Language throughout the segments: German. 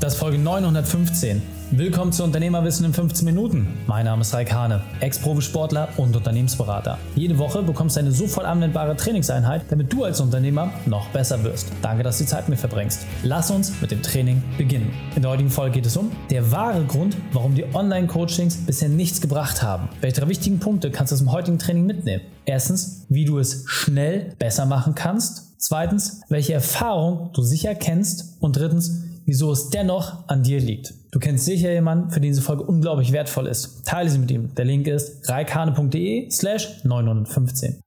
Das ist Folge 915. Willkommen zu Unternehmerwissen in 15 Minuten. Mein Name ist Raik Hane, Ex-Profisportler und Unternehmensberater. Jede Woche bekommst du eine sofort anwendbare Trainingseinheit, damit du als Unternehmer noch besser wirst. Danke, dass du die Zeit mit verbringst. Lass uns mit dem Training beginnen. In der heutigen Folge geht es um der wahre Grund, warum die Online-Coachings bisher nichts gebracht haben. Welche drei wichtigen Punkte kannst du aus dem heutigen Training mitnehmen? Erstens, wie du es schnell besser machen kannst. Zweitens, welche Erfahrung du sicher kennst. Und drittens, wieso es dennoch an dir liegt. Du kennst sicher jemanden, für den diese Folge unglaublich wertvoll ist. Teile sie mit ihm. Der Link ist reikane.de slash 915.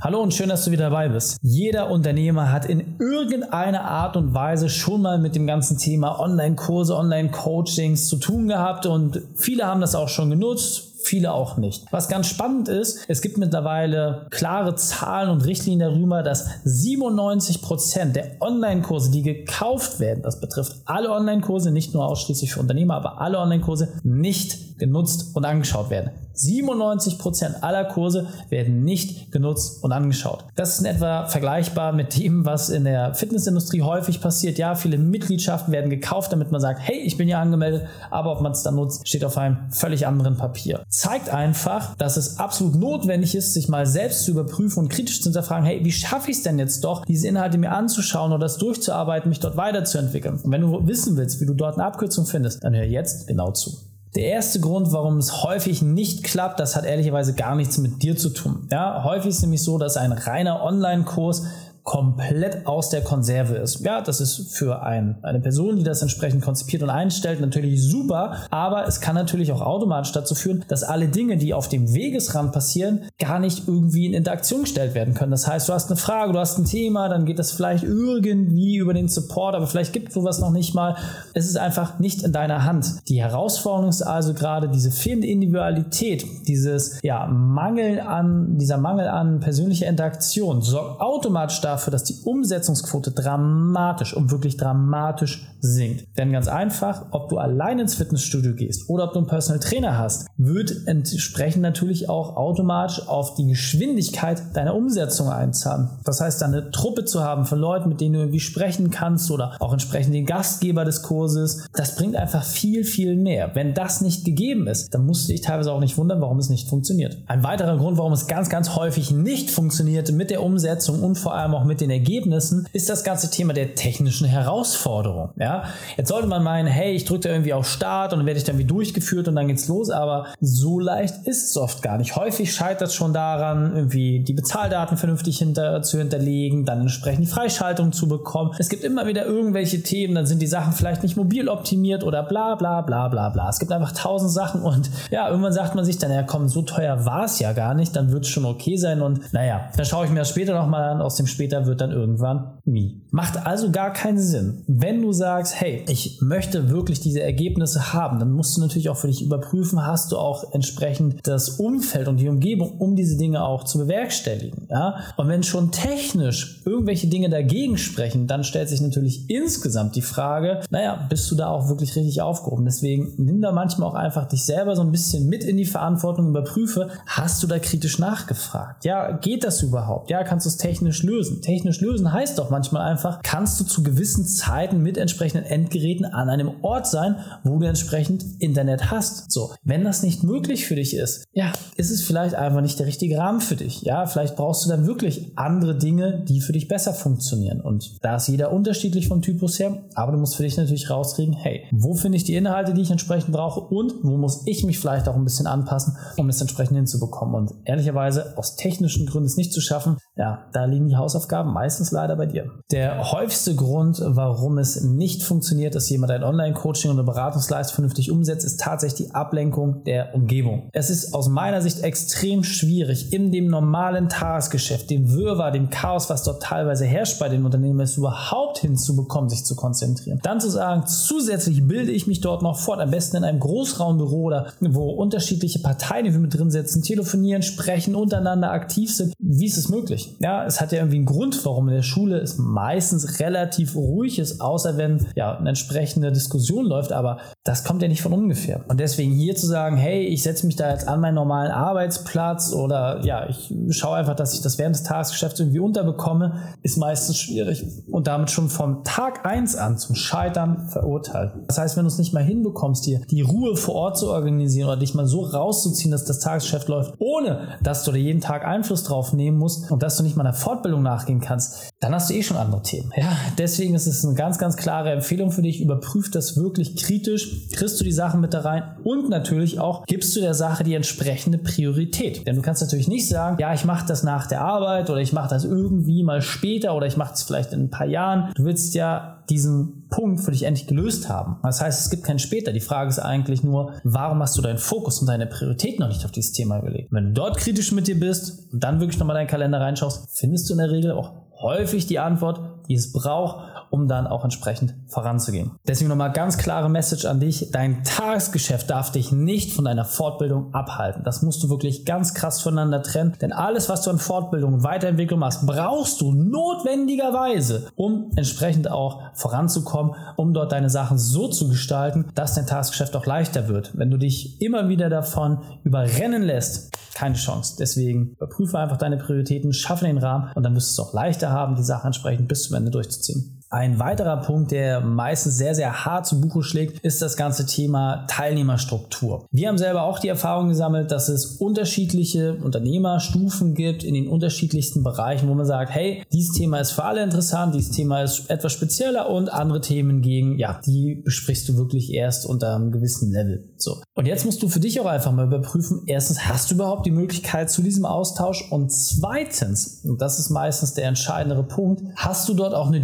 Hallo und schön, dass du wieder dabei bist. Jeder Unternehmer hat in irgendeiner Art und Weise schon mal mit dem ganzen Thema Online-Kurse, Online-Coachings zu tun gehabt und viele haben das auch schon genutzt viele auch nicht. Was ganz spannend ist, es gibt mittlerweile klare Zahlen und Richtlinien darüber, dass 97 Prozent der Online-Kurse, die gekauft werden, das betrifft alle Online-Kurse, nicht nur ausschließlich für Unternehmer, aber alle Online-Kurse nicht genutzt und angeschaut werden. 97% aller Kurse werden nicht genutzt und angeschaut. Das ist in etwa vergleichbar mit dem, was in der Fitnessindustrie häufig passiert. Ja, viele Mitgliedschaften werden gekauft, damit man sagt, hey, ich bin ja angemeldet, aber ob man es dann nutzt, steht auf einem völlig anderen Papier. Zeigt einfach, dass es absolut notwendig ist, sich mal selbst zu überprüfen und kritisch zu hinterfragen, hey, wie schaffe ich es denn jetzt doch, diese Inhalte mir anzuschauen oder das durchzuarbeiten, mich dort weiterzuentwickeln? Und wenn du wissen willst, wie du dort eine Abkürzung findest, dann hör jetzt genau zu. Der erste Grund, warum es häufig nicht klappt, das hat ehrlicherweise gar nichts mit dir zu tun. Ja, häufig ist nämlich so, dass ein reiner Online-Kurs komplett aus der Konserve ist. Ja, das ist für ein, eine Person, die das entsprechend konzipiert und einstellt, natürlich super, aber es kann natürlich auch automatisch dazu führen, dass alle Dinge, die auf dem Wegesrand passieren, gar nicht irgendwie in Interaktion gestellt werden können. Das heißt, du hast eine Frage, du hast ein Thema, dann geht das vielleicht irgendwie über den Support, aber vielleicht gibt es sowas noch nicht mal. Es ist einfach nicht in deiner Hand. Die Herausforderung ist also gerade diese fehlende Individualität, dieses ja, Mangel an, dieser Mangel an persönlicher Interaktion sorgt automatisch dafür, dafür, dass die Umsetzungsquote dramatisch und wirklich dramatisch sinkt. Denn ganz einfach, ob du allein ins Fitnessstudio gehst oder ob du einen Personal Trainer hast, wird entsprechend natürlich auch automatisch auf die Geschwindigkeit deiner Umsetzung einzahlen. Das heißt, eine Truppe zu haben von Leuten, mit denen du irgendwie sprechen kannst oder auch entsprechend den Gastgeber des Kurses, das bringt einfach viel, viel mehr. Wenn das nicht gegeben ist, dann musst du dich teilweise auch nicht wundern, warum es nicht funktioniert. Ein weiterer Grund, warum es ganz, ganz häufig nicht funktioniert mit der Umsetzung und vor allem auch mit den Ergebnissen, ist das ganze Thema der technischen Herausforderung. Ja? Jetzt sollte man meinen, hey, ich drücke da irgendwie auf Start und dann werde ich dann wie durchgeführt und dann geht's los, aber so leicht ist es oft gar nicht. Häufig scheitert es schon daran, irgendwie die Bezahldaten vernünftig hinter, zu hinterlegen, dann entsprechend die Freischaltung zu bekommen. Es gibt immer wieder irgendwelche Themen, dann sind die Sachen vielleicht nicht mobil optimiert oder bla bla bla bla bla. Es gibt einfach tausend Sachen und ja, irgendwann sagt man sich dann, ja komm, so teuer war es ja gar nicht, dann wird es schon okay sein und naja, dann schaue ich mir das später nochmal an, aus dem später später wird dann irgendwann nie. Macht also gar keinen Sinn. Wenn du sagst, hey, ich möchte wirklich diese Ergebnisse haben, dann musst du natürlich auch für dich überprüfen, hast du auch entsprechend das Umfeld und die Umgebung, um diese Dinge auch zu bewerkstelligen. Ja? Und wenn schon technisch irgendwelche Dinge dagegen sprechen, dann stellt sich natürlich insgesamt die Frage, naja, bist du da auch wirklich richtig aufgehoben? Deswegen nimm da manchmal auch einfach dich selber so ein bisschen mit in die Verantwortung, überprüfe, hast du da kritisch nachgefragt? Ja, geht das überhaupt? Ja, kannst du es technisch lösen? Technisch lösen heißt doch manchmal einfach, kannst du zu gewissen Zeiten mit entsprechenden Endgeräten an einem Ort sein, wo du entsprechend Internet hast. So, wenn das nicht möglich für dich ist, ja, ist es vielleicht einfach nicht der richtige Rahmen für dich. Ja, vielleicht brauchst du dann wirklich andere Dinge, die für dich besser funktionieren. Und da ist jeder unterschiedlich vom Typus her, aber du musst für dich natürlich rauskriegen, hey, wo finde ich die Inhalte, die ich entsprechend brauche und wo muss ich mich vielleicht auch ein bisschen anpassen, um es entsprechend hinzubekommen. Und ehrlicherweise aus technischen Gründen es nicht zu schaffen, ja, da liegen die Hausaufgaben Aufgaben meistens leider bei dir. Der häufigste Grund, warum es nicht funktioniert, dass jemand ein Online-Coaching und eine Beratungsleistung vernünftig umsetzt, ist tatsächlich die Ablenkung der Umgebung. Es ist aus meiner Sicht extrem schwierig, in dem normalen Tagesgeschäft, dem Wirrwarr, dem Chaos, was dort teilweise herrscht bei den Unternehmen, es überhaupt hinzubekommen, sich zu konzentrieren. Dann zu sagen, zusätzlich bilde ich mich dort noch fort, am besten in einem Großraumbüro oder wo unterschiedliche Parteien mit drin sitzen, telefonieren, sprechen, untereinander aktiv sind. Wie ist es möglich? Ja, es hat ja irgendwie einen Grund, warum in der Schule es meistens relativ ruhig ist, außer wenn ja eine entsprechende Diskussion läuft, aber das kommt ja nicht von ungefähr. Und deswegen hier zu sagen, hey, ich setze mich da jetzt an meinen normalen Arbeitsplatz oder ja, ich schaue einfach, dass ich das während des Tagesgeschäfts irgendwie unterbekomme, ist meistens schwierig und damit schon vom Tag 1 an zum Scheitern verurteilt. Das heißt, wenn du es nicht mal hinbekommst, dir die Ruhe vor Ort zu organisieren oder dich mal so rauszuziehen, dass das Tagesgeschäft läuft, ohne dass du da jeden Tag Einfluss drauf nehmen musst und dass du nicht mal einer Fortbildung nachgehen kannst, dann hast du eh schon andere Themen. Ja, deswegen ist es eine ganz, ganz klare Empfehlung für dich. Überprüf das wirklich kritisch. Kriegst du die Sachen mit da rein und natürlich auch gibst du der Sache die entsprechende Priorität. Denn du kannst natürlich nicht sagen, ja, ich mache das nach der Arbeit oder ich mache das irgendwie mal später oder ich mache es vielleicht in ein paar Jahren. Du willst ja diesen Punkt für dich endlich gelöst haben. Das heißt, es gibt kein später. Die Frage ist eigentlich nur, warum hast du deinen Fokus und deine Priorität noch nicht auf dieses Thema gelegt? Wenn du dort kritisch mit dir bist und dann wirklich nochmal deinen Kalender reinschaust, findest du in der Regel auch häufig die Antwort, die es braucht, um dann auch entsprechend voranzugehen. Deswegen nochmal ganz klare Message an dich. Dein Tagesgeschäft darf dich nicht von deiner Fortbildung abhalten. Das musst du wirklich ganz krass voneinander trennen. Denn alles, was du an Fortbildung und Weiterentwicklung machst, brauchst du notwendigerweise, um entsprechend auch voranzukommen, um dort deine Sachen so zu gestalten, dass dein Tagesgeschäft auch leichter wird. Wenn du dich immer wieder davon überrennen lässt, keine Chance. Deswegen überprüfe einfach deine Prioritäten, schaffe den Rahmen und dann wirst du es auch leichter haben, die Sache entsprechend bis zum Ende durchzuziehen. Ein weiterer Punkt, der meistens sehr, sehr hart zu Buche schlägt, ist das ganze Thema Teilnehmerstruktur. Wir haben selber auch die Erfahrung gesammelt, dass es unterschiedliche Unternehmerstufen gibt in den unterschiedlichsten Bereichen, wo man sagt, hey, dieses Thema ist für alle interessant, dieses Thema ist etwas spezieller und andere Themen gegen, ja, die besprichst du wirklich erst unter einem gewissen Level. So. Und jetzt musst du für dich auch einfach mal überprüfen, erstens, hast du überhaupt die Möglichkeit zu diesem Austausch? Und zweitens, und das ist meistens der entscheidendere Punkt, hast du dort auch eine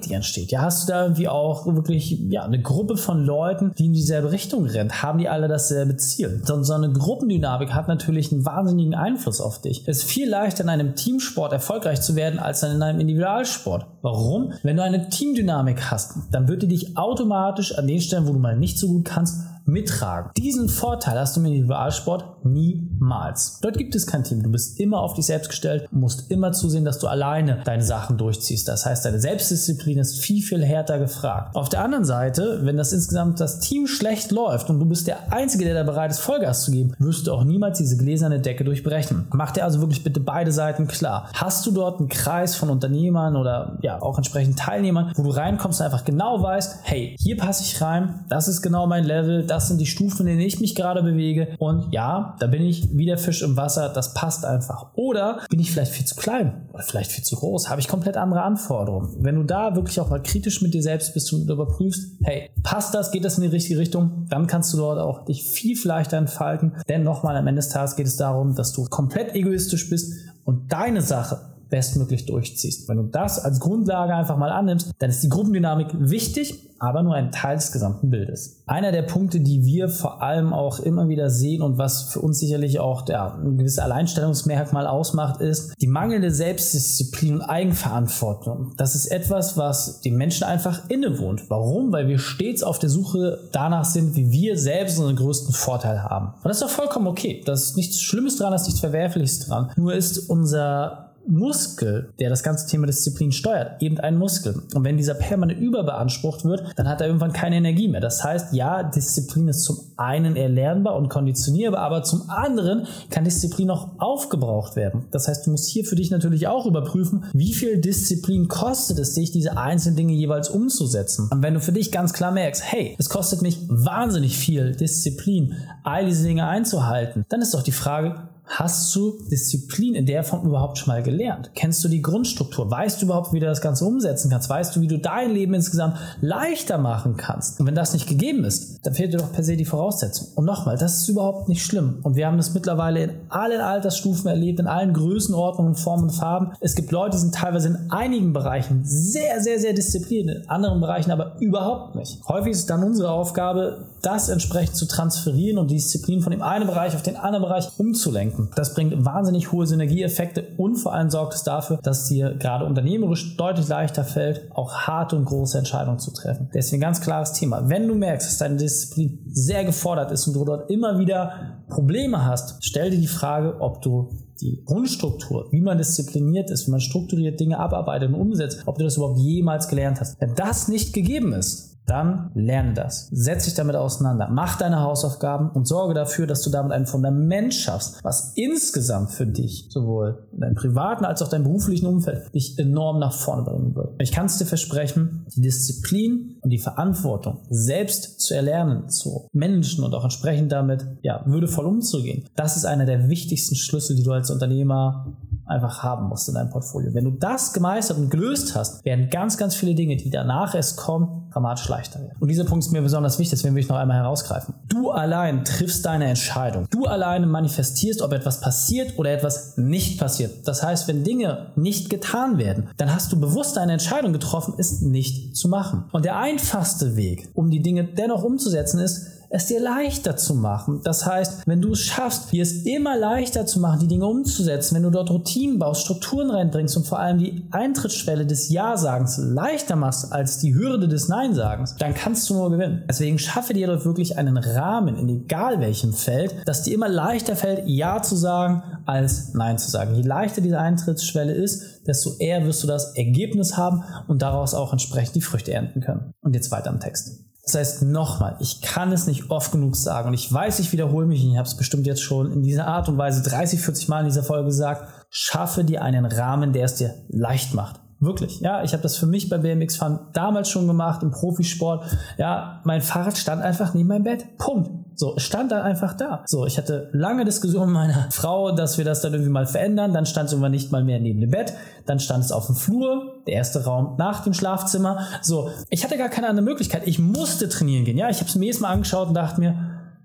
Die entsteht? Ja, hast du da irgendwie auch wirklich ja, eine Gruppe von Leuten, die in dieselbe Richtung rennt? Haben die alle dasselbe Ziel? So, so eine Gruppendynamik hat natürlich einen wahnsinnigen Einfluss auf dich. Es ist viel leichter in einem Teamsport erfolgreich zu werden als in einem Individualsport. Warum? Wenn du eine Teamdynamik hast, dann wird die dich automatisch an den Stellen, wo du mal nicht so gut kannst, mittragen. Diesen Vorteil hast du im Individualsport niemals. Dort gibt es kein Team. Du bist immer auf dich selbst gestellt, musst immer zusehen, dass du alleine deine Sachen durchziehst. Das heißt, deine Selbstdisziplin ist viel, viel härter gefragt. Auf der anderen Seite, wenn das insgesamt das Team schlecht läuft und du bist der Einzige, der da bereit ist, Vollgas zu geben, wirst du auch niemals diese gläserne Decke durchbrechen. Mach dir also wirklich bitte beide Seiten klar. Hast du dort einen Kreis von Unternehmern oder ja auch entsprechend Teilnehmern, wo du reinkommst und einfach genau weißt, hey, hier passe ich rein, das ist genau mein Level, das sind die Stufen, in denen ich mich gerade bewege und ja, da bin ich wie der Fisch im Wasser, das passt einfach. Oder bin ich vielleicht viel zu klein oder vielleicht viel zu groß, habe ich komplett andere Anforderungen. Wenn du da wirklich auch mal kritisch mit dir selbst bist und überprüfst, hey, passt das, geht das in die richtige Richtung, dann kannst du dort auch dich viel leichter entfalten. Denn nochmal am Ende des Tages geht es darum, dass du komplett egoistisch bist und deine Sache bestmöglich durchziehst. Wenn du das als Grundlage einfach mal annimmst, dann ist die Gruppendynamik wichtig, aber nur ein Teil des gesamten Bildes. Einer der Punkte, die wir vor allem auch immer wieder sehen und was für uns sicherlich auch der, ein gewisses Alleinstellungsmerkmal ausmacht, ist die mangelnde Selbstdisziplin und Eigenverantwortung. Das ist etwas, was den Menschen einfach innewohnt. Warum? Weil wir stets auf der Suche danach sind, wie wir selbst unseren größten Vorteil haben. Und das ist doch vollkommen okay. Das ist nichts Schlimmes dran, das ist nichts Verwerfliches dran. Nur ist unser Muskel, der das ganze Thema Disziplin steuert, eben ein Muskel. Und wenn dieser permanent überbeansprucht wird, dann hat er irgendwann keine Energie mehr. Das heißt, ja, Disziplin ist zum einen erlernbar und konditionierbar, aber zum anderen kann Disziplin auch aufgebraucht werden. Das heißt, du musst hier für dich natürlich auch überprüfen, wie viel Disziplin kostet es dich, diese einzelnen Dinge jeweils umzusetzen. Und wenn du für dich ganz klar merkst, hey, es kostet mich wahnsinnig viel Disziplin, all diese Dinge einzuhalten, dann ist doch die Frage, Hast du Disziplin in der Form überhaupt schon mal gelernt? Kennst du die Grundstruktur? Weißt du überhaupt, wie du das Ganze umsetzen kannst? Weißt du, wie du dein Leben insgesamt leichter machen kannst? Und wenn das nicht gegeben ist, dann fehlt dir doch per se die Voraussetzung. Und nochmal, das ist überhaupt nicht schlimm. Und wir haben das mittlerweile in allen Altersstufen erlebt, in allen Größenordnungen, Formen und Farben. Es gibt Leute, die sind teilweise in einigen Bereichen sehr, sehr, sehr diszipliniert, in anderen Bereichen aber überhaupt nicht. Häufig ist es dann unsere Aufgabe, das entsprechend zu transferieren und die Disziplin von dem einen Bereich auf den anderen Bereich umzulenken denken. Das bringt wahnsinnig hohe Synergieeffekte und vor allem sorgt es dafür, dass dir gerade unternehmerisch deutlich leichter fällt, auch harte und große Entscheidungen zu treffen. Deswegen ganz klares Thema. Wenn du merkst, dass deine Disziplin sehr gefordert ist und du dort immer wieder Probleme hast, stell dir die Frage, ob du die Grundstruktur, wie man diszipliniert ist, wie man strukturiert Dinge abarbeitet und umsetzt, ob du das überhaupt jemals gelernt hast. Wenn das nicht gegeben ist, dann lerne das. Setz dich damit auseinander. Mach deine Hausaufgaben und sorge dafür, dass du damit ein Fundament schaffst, was insgesamt für dich, sowohl in deinem privaten als auch deinem beruflichen Umfeld, dich enorm nach vorne bringen wird. Ich kann es dir versprechen, die Disziplin und die Verantwortung, selbst zu erlernen, zu managen und auch entsprechend damit, ja, würdevoll umzugehen, das ist einer der wichtigsten Schlüssel, die du als Unternehmer einfach haben musst in deinem Portfolio. Wenn du das gemeistert und gelöst hast, werden ganz, ganz viele Dinge, die danach erst kommen, dramatisch leichter werden. Und dieser Punkt ist mir besonders wichtig, deswegen will ich noch einmal herausgreifen. Du allein triffst deine Entscheidung. Du alleine manifestierst, ob etwas passiert oder etwas nicht passiert. Das heißt, wenn Dinge nicht getan werden, dann hast du bewusst eine Entscheidung getroffen, es nicht zu machen. Und der einfachste Weg, um die Dinge dennoch umzusetzen, ist, es dir leichter zu machen. Das heißt, wenn du es schaffst, dir es immer leichter zu machen, die Dinge umzusetzen, wenn du dort Routinen baust, Strukturen reinbringst und vor allem die Eintrittsschwelle des Ja-Sagens leichter machst als die Hürde des Nein-Sagens, dann kannst du nur gewinnen. Deswegen schaffe dir dort wirklich einen Rahmen, in egal welchem Feld, dass dir immer leichter fällt, Ja zu sagen als Nein zu sagen. Je leichter diese Eintrittsschwelle ist, desto eher wirst du das Ergebnis haben und daraus auch entsprechend die Früchte ernten können. Und jetzt weiter am Text. Das heißt, nochmal, ich kann es nicht oft genug sagen und ich weiß, ich wiederhole mich, ich habe es bestimmt jetzt schon in dieser Art und Weise 30, 40 Mal in dieser Folge gesagt, schaffe dir einen Rahmen, der es dir leicht macht. Wirklich, ja, ich habe das für mich bei BMX Fahren damals schon gemacht im Profisport. Ja, mein Fahrrad stand einfach neben meinem Bett. Punkt. So, stand dann einfach da. So, ich hatte lange Diskussionen mit meiner Frau, dass wir das dann irgendwie mal verändern. Dann stand es irgendwann nicht mal mehr neben dem Bett. Dann stand es auf dem Flur, der erste Raum nach dem Schlafzimmer. So, ich hatte gar keine andere Möglichkeit. Ich musste trainieren gehen. Ja, ich habe es mir jedes Mal angeschaut und dachte mir,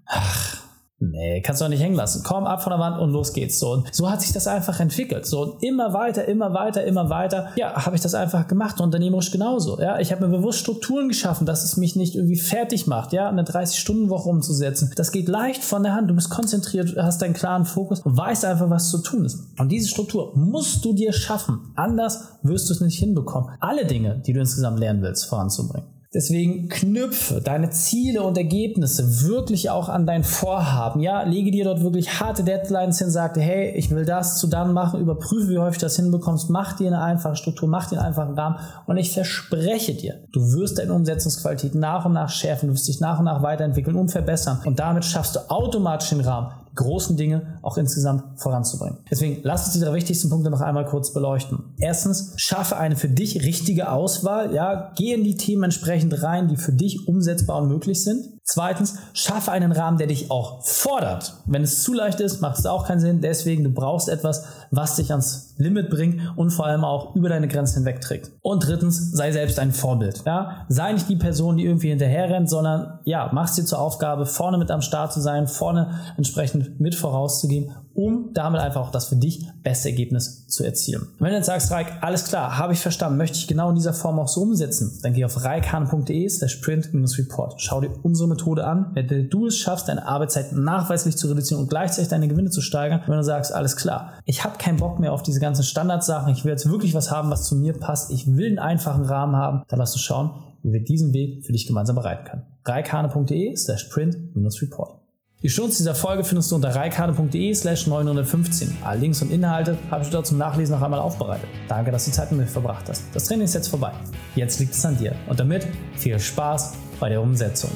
ach, Nee, kannst du auch nicht hängen lassen. Komm ab von der Wand und los geht's. So, und so hat sich das einfach entwickelt. So, und immer weiter, immer weiter, immer weiter. Ja, habe ich das einfach gemacht. Unternehmerisch genauso. Ja, ich habe mir bewusst Strukturen geschaffen, dass es mich nicht irgendwie fertig macht, ja, eine 30-Stunden-Woche umzusetzen. Das geht leicht von der Hand. Du bist konzentriert, hast deinen klaren Fokus und weißt einfach, was zu tun ist. Und diese Struktur musst du dir schaffen. Anders wirst du es nicht hinbekommen, alle Dinge, die du insgesamt lernen willst, voranzubringen. Deswegen knüpfe deine Ziele und Ergebnisse wirklich auch an dein Vorhaben. Ja, lege dir dort wirklich harte Deadlines hin, sagte, hey, ich will das zu dann machen, überprüfe, wie häufig du das hinbekommst, mach dir eine einfache Struktur, mach dir einen einfachen Rahmen und ich verspreche dir, du wirst deine Umsetzungsqualität nach und nach schärfen, du wirst dich nach und nach weiterentwickeln und verbessern und damit schaffst du automatisch den Rahmen, großen Dinge auch insgesamt voranzubringen. Deswegen lass uns die drei wichtigsten Punkte noch einmal kurz beleuchten. Erstens, schaffe eine für dich richtige Auswahl. Ja, geh in die Themen entsprechend rein, die für dich umsetzbar und möglich sind. Zweitens, schaffe einen Rahmen, der dich auch fordert. Wenn es zu leicht ist, macht es auch keinen Sinn. Deswegen, du brauchst etwas, was dich ans Limit bringt und vor allem auch über deine Grenzen hinwegträgt. Und drittens, sei selbst ein Vorbild. Ja? Sei nicht die Person, die irgendwie hinterher rennt, sondern ja, mach es dir zur Aufgabe, vorne mit am Start zu sein, vorne entsprechend mit vorauszugehen um damit einfach auch das für dich beste Ergebnis zu erzielen. Wenn du jetzt sagst, Reik, alles klar, habe ich verstanden, möchte ich genau in dieser Form auch so umsetzen, dann geh auf reikhahn.de slash print-report. Schau dir unsere Methode an, wenn du es schaffst, deine Arbeitszeit nachweislich zu reduzieren und gleichzeitig deine Gewinne zu steigern. wenn du sagst, alles klar, ich habe keinen Bock mehr auf diese ganzen Standardsachen, ich will jetzt wirklich was haben, was zu mir passt, ich will einen einfachen Rahmen haben, dann lass uns schauen, wie wir diesen Weg für dich gemeinsam bereiten können. reikhahn.de slash print-report. Die Shownotes dieser Folge findest du unter reikade.de slash 915. Alle Links und Inhalte habe ich dort zum Nachlesen noch einmal aufbereitet. Danke, dass du Zeit mit mir verbracht hast. Das Training ist jetzt vorbei. Jetzt liegt es an dir. Und damit viel Spaß bei der Umsetzung.